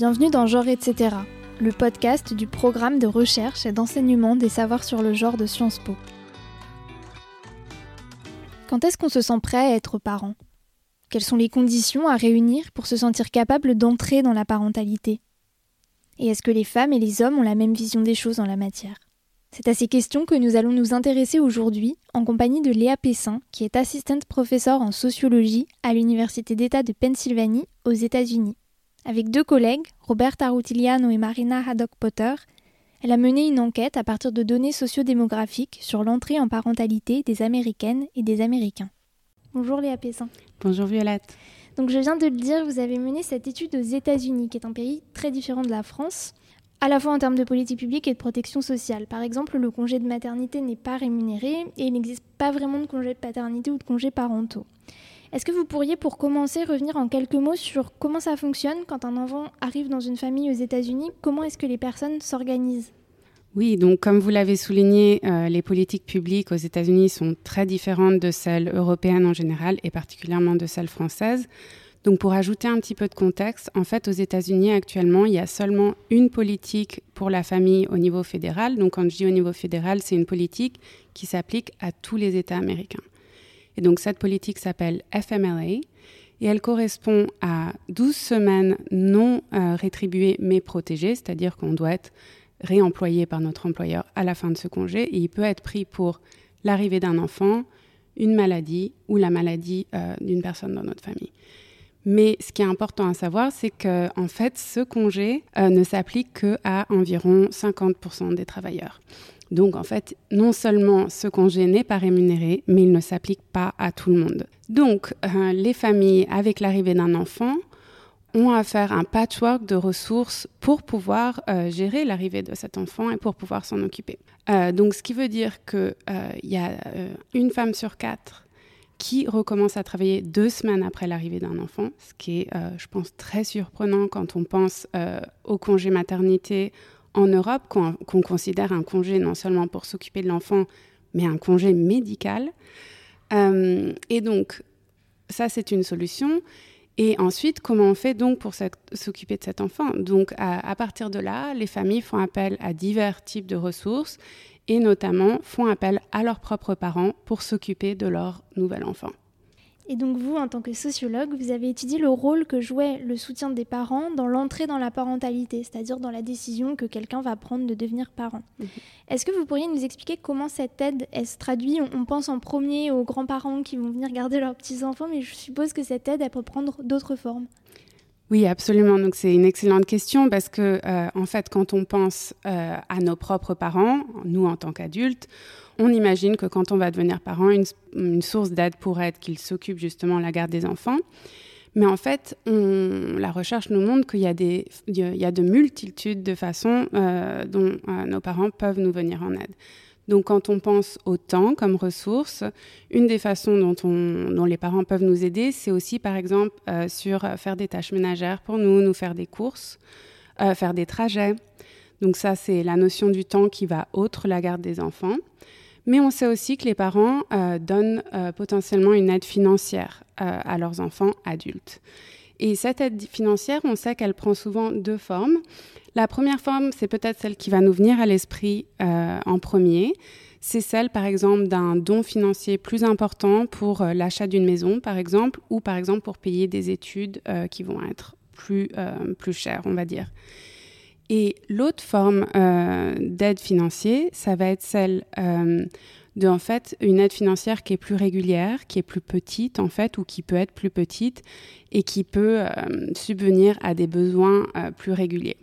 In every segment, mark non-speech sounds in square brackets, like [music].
Bienvenue dans Genre etc., le podcast du programme de recherche et d'enseignement des savoirs sur le genre de Sciences Po. Quand est-ce qu'on se sent prêt à être parent? Quelles sont les conditions à réunir pour se sentir capable d'entrer dans la parentalité? Et est-ce que les femmes et les hommes ont la même vision des choses en la matière? C'est à ces questions que nous allons nous intéresser aujourd'hui en compagnie de Léa Pessin, qui est assistante professeure en sociologie à l'Université d'État de Pennsylvanie aux États-Unis. Avec deux collègues, Roberta Arutiliano et Marina Haddock-Potter, elle a mené une enquête à partir de données sociodémographiques sur l'entrée en parentalité des Américaines et des Américains. Bonjour Léa Pessin. Bonjour Violette. Donc je viens de le dire, vous avez mené cette étude aux États-Unis, qui est un pays très différent de la France à la fois en termes de politique publique et de protection sociale. Par exemple, le congé de maternité n'est pas rémunéré et il n'existe pas vraiment de congé de paternité ou de congés parentaux. Est-ce que vous pourriez, pour commencer, revenir en quelques mots sur comment ça fonctionne quand un enfant arrive dans une famille aux États-Unis? Comment est-ce que les personnes s'organisent? Oui, donc comme vous l'avez souligné, euh, les politiques publiques aux États-Unis sont très différentes de celles européennes en général et particulièrement de celles françaises. Donc pour ajouter un petit peu de contexte, en fait aux États-Unis actuellement, il y a seulement une politique pour la famille au niveau fédéral. Donc quand je dis au niveau fédéral, c'est une politique qui s'applique à tous les États américains. Et donc cette politique s'appelle FMLA et elle correspond à 12 semaines non euh, rétribuées mais protégées, c'est-à-dire qu'on doit être réemployé par notre employeur à la fin de ce congé et il peut être pris pour l'arrivée d'un enfant, une maladie ou la maladie euh, d'une personne dans notre famille. Mais ce qui est important à savoir, c'est que fait, ce congé euh, ne s'applique qu'à environ 50% des travailleurs. Donc en fait, non seulement ce congé n'est pas rémunéré, mais il ne s'applique pas à tout le monde. Donc euh, les familles avec l'arrivée d'un enfant ont à faire un patchwork de ressources pour pouvoir euh, gérer l'arrivée de cet enfant et pour pouvoir s'en occuper. donc ce qui veut dire qu'il y a une femme sur quatre qui recommence à travailler deux semaines après l'arrivée d'un enfant, ce qui est, euh, je pense, très surprenant quand on pense euh, au congé maternité en Europe, qu'on considère un congé non seulement pour s'occuper de l'enfant, mais un congé médical. Euh, et donc, ça, c'est une solution. Et ensuite, comment on fait donc pour s'occuper de cet enfant? Donc, à, partir de là, les familles font appel à divers types de ressources et notamment font appel à leurs propres parents pour s'occuper de leur nouvel enfant. Et donc vous, en tant que sociologue, vous avez étudié le rôle que jouait le soutien des parents dans l'entrée dans la parentalité, c'est-à-dire dans la décision que quelqu'un va prendre de devenir parent. Mhm. Est-ce que vous pourriez nous expliquer comment cette aide se traduit? On, pense en premier aux grands-parents qui vont venir garder leurs petits-enfants, mais je suppose que cette aide, elle peut prendre d'autres formes. Oui, absolument. Donc c'est une excellente question parce que euh, en fait, quand on pense euh, à nos propres parents, nous en tant qu'adultes, on imagine que quand on va devenir parent, une, source d'aide pourrait être qu'ils s'occupent justement de la garde des enfants. Mais en fait, la recherche nous montre qu'il y a de multitudes de façons euh, dont nos parents peuvent nous venir en aide. Donc quand on pense au temps comme ressource, une des façons dont, les parents peuvent nous aider, c'est aussi par exemple euh, sur euh, faire des tâches ménagères pour nous, nous faire des courses, euh, faire des trajets. Donc ça, c'est la notion du temps qui va autre la garde des enfants. Mais on sait aussi que les parents donnent potentiellement une aide financière à leurs enfants adultes. Et cette aide financière, on sait qu'elle prend souvent deux formes. La première forme, c'est peut-être celle qui va nous venir à l'esprit euh, en premier. C'est celle, par exemple, d'un don financier plus important pour euh, l'achat d'une maison, par exemple, ou par exemple pour payer des études euh, qui vont être plus, plus chères, on va dire. Et l'autre forme d'aide financière, ça va être celle de en fait une aide financière qui est plus régulière, qui est plus petite en fait, ou qui peut être plus petite et qui peut subvenir à des besoins plus réguliers.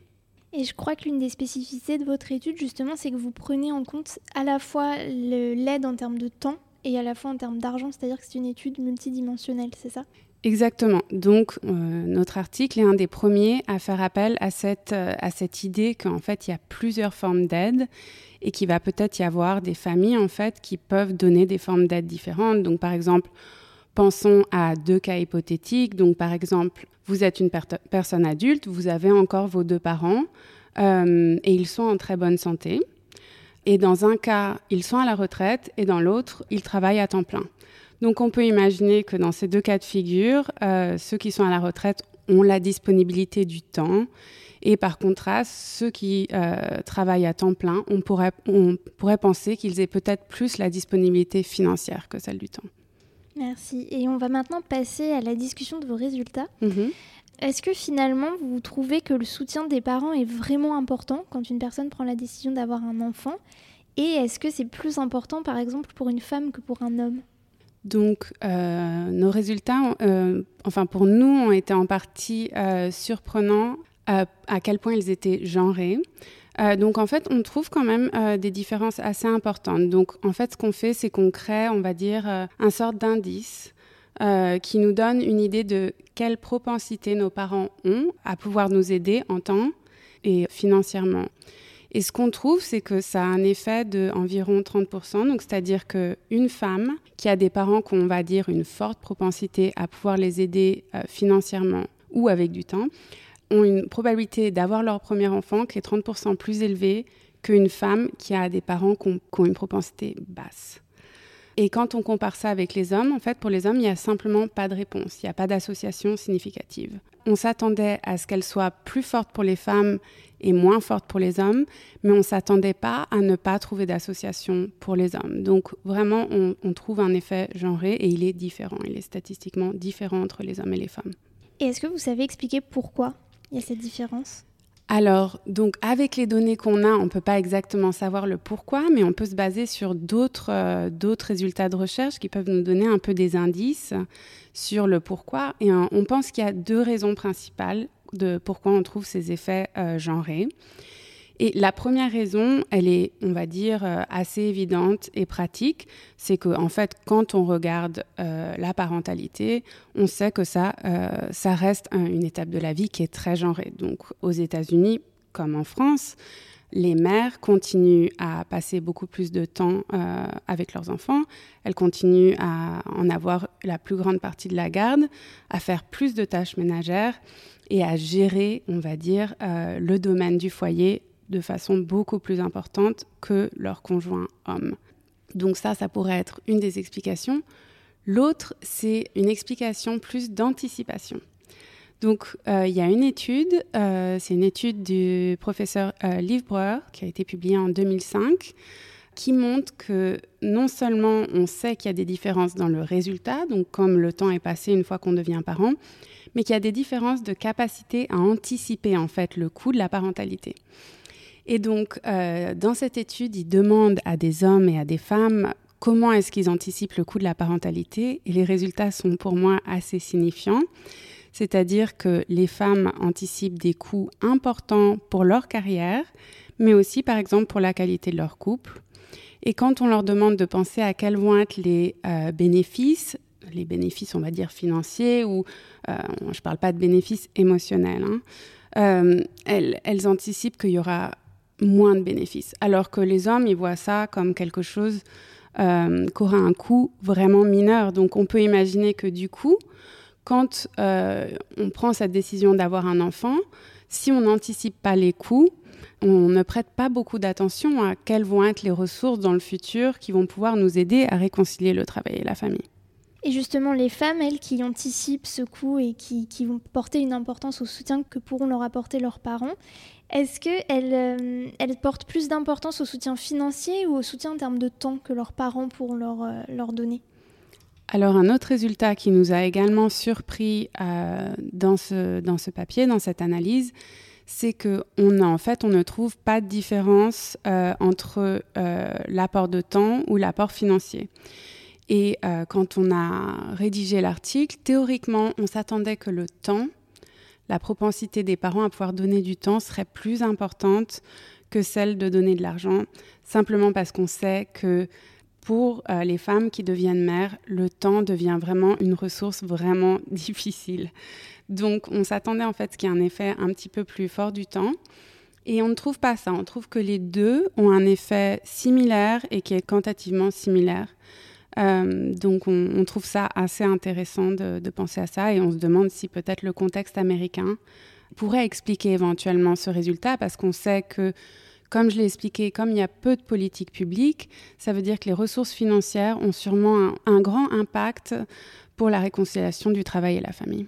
Et je crois que l'une des spécificités de votre étude, justement, c'est que vous prenez en compte à la fois l'aide en termes de temps et à la fois en termes d'argent, c'est-à-dire que c'est une étude multidimensionnelle, c'est ça? Exactement. Donc, euh, notre article est un des premiers à faire appel à cette, euh, à cette idée qu'en fait, il y a plusieurs formes d'aide et qu'il va peut-être y avoir des familles, en fait, qui peuvent donner des formes d'aide différentes. Donc, par exemple, pensons à deux cas hypothétiques. Donc, par exemple, vous êtes une personne adulte, vous avez encore vos deux parents euh, et ils sont en très bonne santé. Et dans un cas, ils sont à la retraite et dans l'autre, ils travaillent à temps plein. Donc on peut imaginer que dans ces deux cas de figure, euh, ceux qui sont à la retraite ont la disponibilité du temps Et par contraste, ceux qui euh, travaillent à temps plein, on pourrait, on pourrait penser qu'ils aient peut-être plus la disponibilité financière que celle du temps. Merci. Et on va maintenant passer à la discussion de vos résultats. Mhm. Est-ce que finalement, vous trouvez que le soutien des parents est vraiment important quand une personne prend la décision d'avoir un enfant? Et est-ce que c'est plus important, par exemple, pour une femme que pour un homme? Donc, euh, nos résultats, euh, enfin pour nous, ont été en partie euh, surprenants à quel point ils étaient genrés. donc, en fait, on trouve quand même des différences assez importantes. Donc, en fait, ce qu'on fait, c'est qu'on crée, on va dire, un sorte d'indice qui nous donne une idée de quelle propensité nos parents ont à pouvoir nous aider en temps et financièrement. Et ce qu'on trouve, c'est que ça a un effet de environ 30%. Donc, c'est-à-dire qu'une femme qui a des parents qu'on va dire une forte propensité à pouvoir les aider euh, financièrement ou avec du temps, ont une probabilité d'avoir leur premier enfant qui est 30% plus élevée qu'une femme qui a des parents qui ont une propensité basse. Et quand on compare ça avec les hommes, en fait, pour les hommes, il n'y a simplement pas de réponse, il n'y a pas d'association significative. On s'attendait à ce qu'elle soit plus forte pour les femmes et moins forte pour les hommes, mais on ne s'attendait pas à ne pas trouver d'association pour les hommes. Donc vraiment, on, trouve un effet genré et il est différent, il est statistiquement différent entre les hommes et les femmes. Et est-ce que vous savez expliquer pourquoi il y a cette différence? Alors, donc avec les données qu'on a, on ne peut pas exactement savoir le pourquoi, mais on peut se baser sur d'autres euh, résultats de recherche qui peuvent nous donner un peu des indices sur le pourquoi. Et on pense qu'il y a deux raisons principales de pourquoi on trouve ces effets euh, genrés. Et la première raison, elle est, on va dire, euh, assez évidente et pratique, c'est que en fait, quand on regarde euh, la parentalité, on sait que ça, euh, ça reste une étape de la vie qui est très genrée. Donc, aux États-Unis, comme en France, les mères continuent à passer beaucoup plus de temps avec leurs enfants, elles continuent à en avoir la plus grande partie de la garde, à faire plus de tâches ménagères et à gérer, on va dire, le domaine du foyer de façon beaucoup plus importante que leur conjoint homme. Donc ça, ça pourrait être une des explications. L'autre, c'est une explication plus d'anticipation. Donc, euh, il y a une étude, euh, c'est une étude du professeur euh, Liv qui a été publiée en 2005, qui montre que non seulement on sait qu'il y a des différences dans le résultat, donc comme le temps est passé une fois qu'on devient parent, mais qu'il y a des différences de capacité à anticiper en fait le coût de la parentalité. Et donc, euh, dans cette étude, il demande à des hommes et à des femmes comment est-ce qu'ils anticipent le coût de la parentalité. Et les résultats sont pour moi assez signifiants. C'est-à-dire que les femmes anticipent des coûts importants pour leur carrière, mais aussi par exemple pour la qualité de leur couple. Et quand on leur demande de penser à quels vont être les euh, bénéfices, les bénéfices on va dire financiers, ou euh, je ne parle pas de bénéfices émotionnels, hein, elles, anticipent qu'il y aura moins de bénéfices. Alors que les hommes, ils voient ça comme quelque chose euh, qui aura un coût vraiment mineur. Donc on peut imaginer que du coup, quand euh, on prend cette décision d'avoir un enfant, si on n'anticipe pas les coûts, on ne prête pas beaucoup d'attention à quelles vont être les ressources dans le futur qui vont pouvoir nous aider à réconcilier le travail et la famille. Et justement, les femmes, elles, qui anticipent ce coût et qui, qui, vont porter une importance au soutien que pourront leur apporter leurs parents, est-ce qu'elles euh, elles portent plus d'importance au soutien financier ou au soutien en termes de temps que leurs parents pourront leur, euh, leur donner? Alors un autre résultat qui nous a également surpris euh, dans, ce, dans ce papier, dans cette analyse, c'est que on en fait on ne trouve pas de différence entre l'apport de temps ou l'apport financier. Et quand on a rédigé l'article, théoriquement, on s'attendait que le temps la propensité des parents à pouvoir donner du temps serait plus importante que celle de donner de l'argent, simplement parce qu'on sait que pour euh, les femmes qui deviennent mères, le temps devient vraiment une ressource vraiment [laughs] difficile. Donc on s'attendait en fait qu'il y ait un effet un petit peu plus fort du temps. Et on ne trouve pas ça. On trouve que les deux ont un effet similaire et qui est quantitativement similaire. Euh, donc on, trouve ça assez intéressant de, penser à ça et on se demande si peut-être le contexte américain pourrait expliquer éventuellement ce résultat parce qu'on sait que, comme je l'ai expliqué, comme il y a peu de politique publique, ça veut dire que les ressources financières ont sûrement un, grand impact pour la réconciliation du travail et la famille.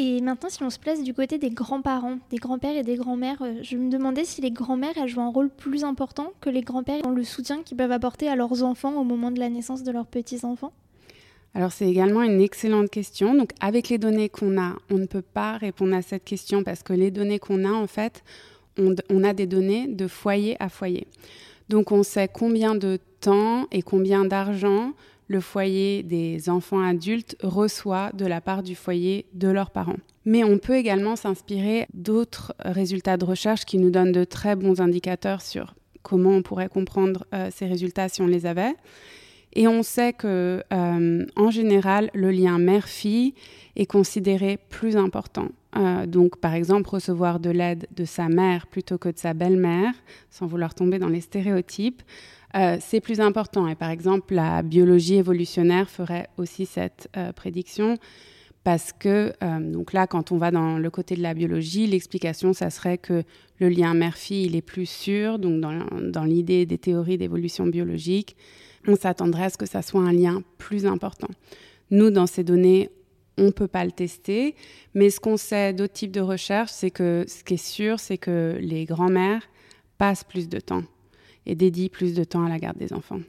Et maintenant, si on se place du côté des grands-parents, des grands-pères et des grands-mères, euh, je me demandais si les grands-mères jouent un rôle plus important que les grands-pères dans le soutien qu'ils peuvent apporter à leurs enfants au moment de la naissance de leurs petits-enfants? Alors c'est également une excellente question. Donc avec les données qu'on a, on ne peut pas répondre à cette question parce que les données qu'on a, en fait, on a des données de foyer à foyer. Donc on sait combien de temps et combien d'argent le foyer des enfants adultes reçoit de la part du foyer de leurs parents. Mais on peut également s'inspirer d'autres résultats de recherche qui nous donnent de très bons indicateurs sur comment on pourrait comprendre euh, ces résultats si on les avait. Et on sait que, euh, en général, le lien mère-fille est considéré plus important. Euh, donc, par exemple, recevoir de l'aide de sa mère plutôt que de sa belle-mère, sans vouloir tomber dans les stéréotypes, euh, c'est plus important. Et par exemple, la biologie évolutionnaire ferait aussi cette euh, prédiction parce que, donc là, quand on va dans le côté de la biologie, l'explication, ça serait que le lien mère-fille, il est plus sûr. Donc, dans, dans l'idée des théories d'évolution biologique, on s'attendrait à ce que ça soit un lien plus important. Nous, dans ces données, on ne peut pas le tester, mais ce qu'on sait d'autres types de recherches, c'est que ce qui est sûr, c'est que les grands-mères passent plus de temps et dédie plus de temps à la garde des enfants.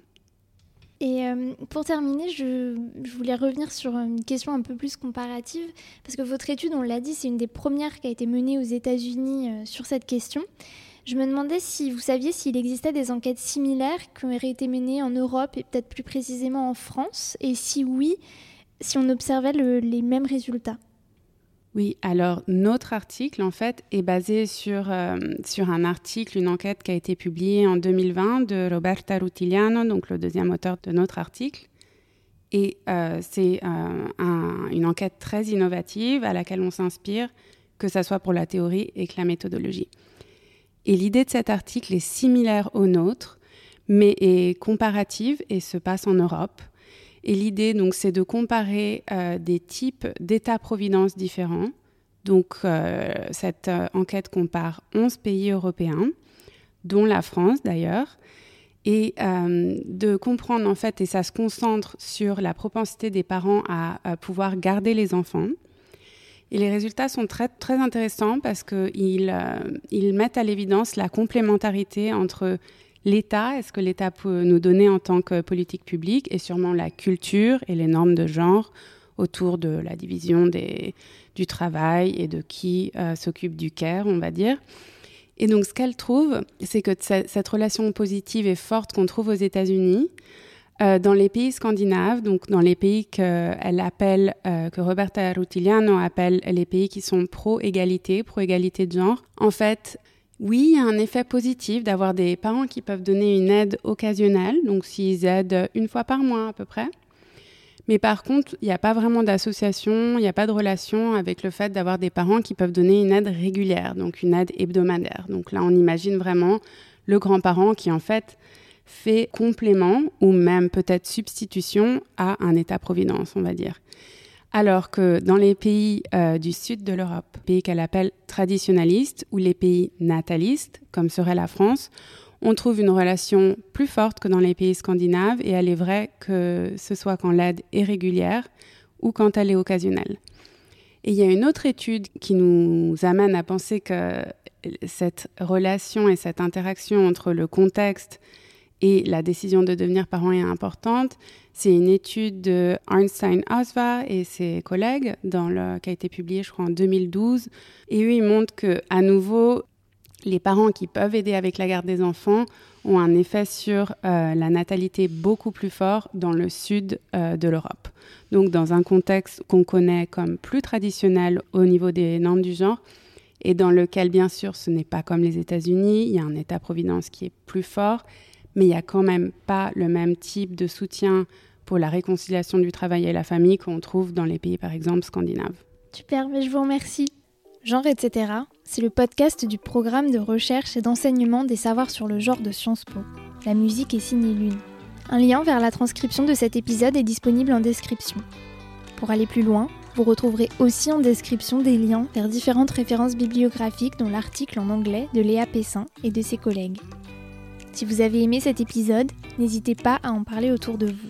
Et euh, pour terminer, je, voulais revenir sur une question un peu plus comparative, parce que votre étude, on l'a dit, c'est une des premières qui a été menée aux États-Unis euh, sur cette question. Je me demandais si vous saviez s'il existait des enquêtes similaires qui auraient été menées en Europe et peut-être plus précisément en France, et si oui, si on observait les mêmes résultats. Oui, alors notre article, en fait, est basé sur, euh, sur un article, une enquête qui a été publiée en 2020 de Roberta Rutigliano, donc le deuxième auteur de notre article. Et euh, c'est euh, une enquête très innovative à laquelle on s'inspire, que ce soit pour la théorie et que la méthodologie. Et l'idée de cet article est similaire au nôtre, mais est comparative et se passe en Europe. Et l'idée, donc, c'est de comparer euh, des types d'états-providence différents. Donc, euh, cette euh, enquête compare 11 pays européens, dont la France d'ailleurs, et de comprendre en fait, et ça se concentre sur la propensité des parents à, pouvoir garder les enfants. Et les résultats sont très, très intéressants parce qu'ils ils mettent à l'évidence la complémentarité entre l'État, est-ce que l'État peut nous donner en tant que politique publique, et sûrement la culture et les normes de genre autour de la division du travail et de qui euh, s'occupe du care, on va dire? Et donc, ce qu'elle trouve, c'est que cette relation positive et forte qu'on trouve aux États-Unis, euh, dans les pays scandinaves, donc dans les pays qu'elle appelle, euh, que Roberta Rutiliano appelle les pays qui sont pro-égalité, pro-égalité de genre, en fait, oui, il y a un effet positif d'avoir des parents qui peuvent donner une aide occasionnelle, donc s'ils aident une fois par mois à peu près. Mais par contre, il n'y a pas vraiment d'association, il n'y a pas de relation avec le fait d'avoir des parents qui peuvent donner une aide régulière, donc une aide hebdomadaire. Donc là, on imagine vraiment le grand-parent qui en fait fait complément ou même peut-être substitution à un état-providence, on va dire. Alors que dans les pays euh, du sud de l'Europe, pays qu'elle appelle traditionnalistes ou les pays natalistes, comme serait la France, on trouve une relation plus forte que dans les pays scandinaves et elle est vraie que ce soit quand l'aide est régulière ou quand elle est occasionnelle. Et il y a une autre étude qui nous amène à penser que cette relation et cette interaction entre le contexte et la décision de devenir parent est importante. C'est une étude de Einstein Osva et ses collègues dans le, qui a été publiée, je crois, en 2012. Et eux, ils montrent que, à nouveau, les parents qui peuvent aider avec la garde des enfants ont un effet sur euh, la natalité beaucoup plus fort dans le sud euh, de l'Europe. Donc, dans un contexte qu'on connaît comme plus traditionnel au niveau des normes du genre, et dans lequel, bien sûr, ce n'est pas comme les États-Unis, il y a un État-providence qui est plus fort mais il n'y a quand même pas le même type de soutien pour la réconciliation du travail et la famille qu'on trouve dans les pays, par exemple, scandinaves. Super, mais je vous remercie. Genre, etc., c'est le podcast du programme de recherche et d'enseignement des savoirs sur le genre de Sciences Po. La musique est signée Lune. Un lien vers la transcription de cet épisode est disponible en description. Pour aller plus loin, vous retrouverez aussi en description des liens vers différentes références bibliographiques dont l'article en anglais de Léa Pessin et de ses collègues. Si vous avez aimé cet épisode, n'hésitez pas à en parler autour de vous.